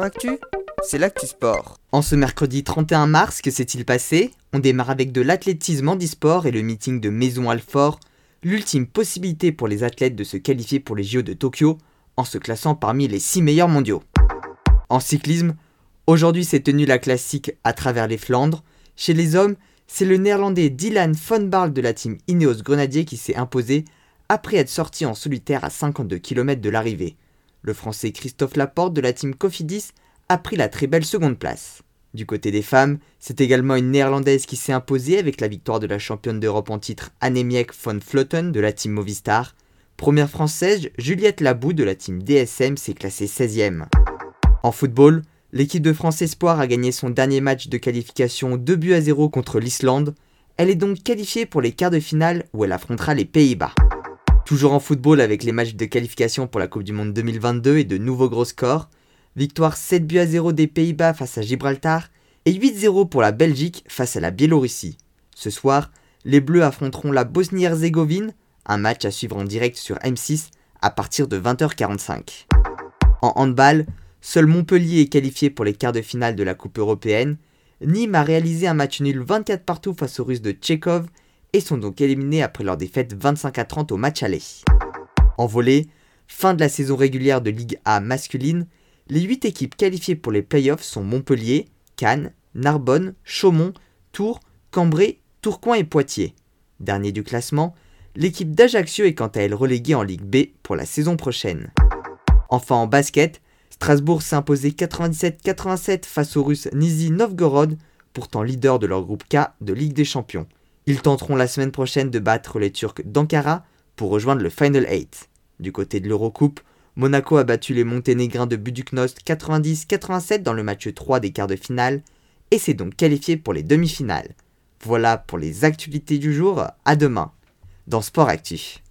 Actu, c'est l'actu sport. En ce mercredi 31 mars, que s'est-il passé? On démarre avec de l'athlétisme en e-sport et le meeting de Maison Alfort, l'ultime possibilité pour les athlètes de se qualifier pour les JO de Tokyo en se classant parmi les 6 meilleurs mondiaux. En cyclisme, aujourd'hui s'est tenue la classique à travers les Flandres. Chez les hommes, c'est le néerlandais Dylan von Barl de la team Ineos Grenadier qui s'est imposé après être sorti en solitaire à 52 km de l'arrivée. Le français Christophe Laporte de la team Cofidis a pris la très belle seconde place. Du côté des femmes, c'est également une néerlandaise qui s'est imposée avec la victoire de la championne d'Europe en titre Annemiek von Flotten de la team Movistar. Première française, Juliette Labou de la team DSM s'est classée 16e. En football, l'équipe de France Espoir a gagné son dernier match de qualification 2 buts à 0 contre l'Islande. Elle est donc qualifiée pour les quarts de finale où elle affrontera les Pays-Bas. Toujours en football avec les matchs de qualification pour la Coupe du Monde 2022 et de nouveaux gros scores. Victoire 7 buts à 0 des Pays-Bas face à Gibraltar et 8-0 pour la Belgique face à la Biélorussie. Ce soir, les Bleus affronteront la Bosnie-Herzégovine, un match à suivre en direct sur M6 à partir de 20h45. En handball, seul Montpellier est qualifié pour les quarts de finale de la Coupe européenne. Nîmes a réalisé un match nul 24 partout face aux Russes de Tchékov et sont donc éliminés après leur défaite 25 à 30 au match aller. En volée, fin de la saison régulière de Ligue A masculine, les 8 équipes qualifiées pour les playoffs sont Montpellier, Cannes, Narbonne, Chaumont, Tours, Cambrai, Tourcoing et Poitiers. Dernier du classement, l'équipe d'Ajaccio est quant à elle reléguée en Ligue B pour la saison prochaine. Enfin en basket, Strasbourg s'est imposé 97-87 face aux Russes Nizi Novgorod, pourtant leader de leur groupe K de Ligue des Champions. Ils tenteront la semaine prochaine de battre les Turcs d'Ankara pour rejoindre le Final 8. Du côté de l'Eurocoupe, Monaco a battu les Monténégrins de Buduknost 90-87 dans le match 3 des quarts de finale et s'est donc qualifié pour les demi-finales. Voilà pour les actualités du jour, à demain dans Sport Actif.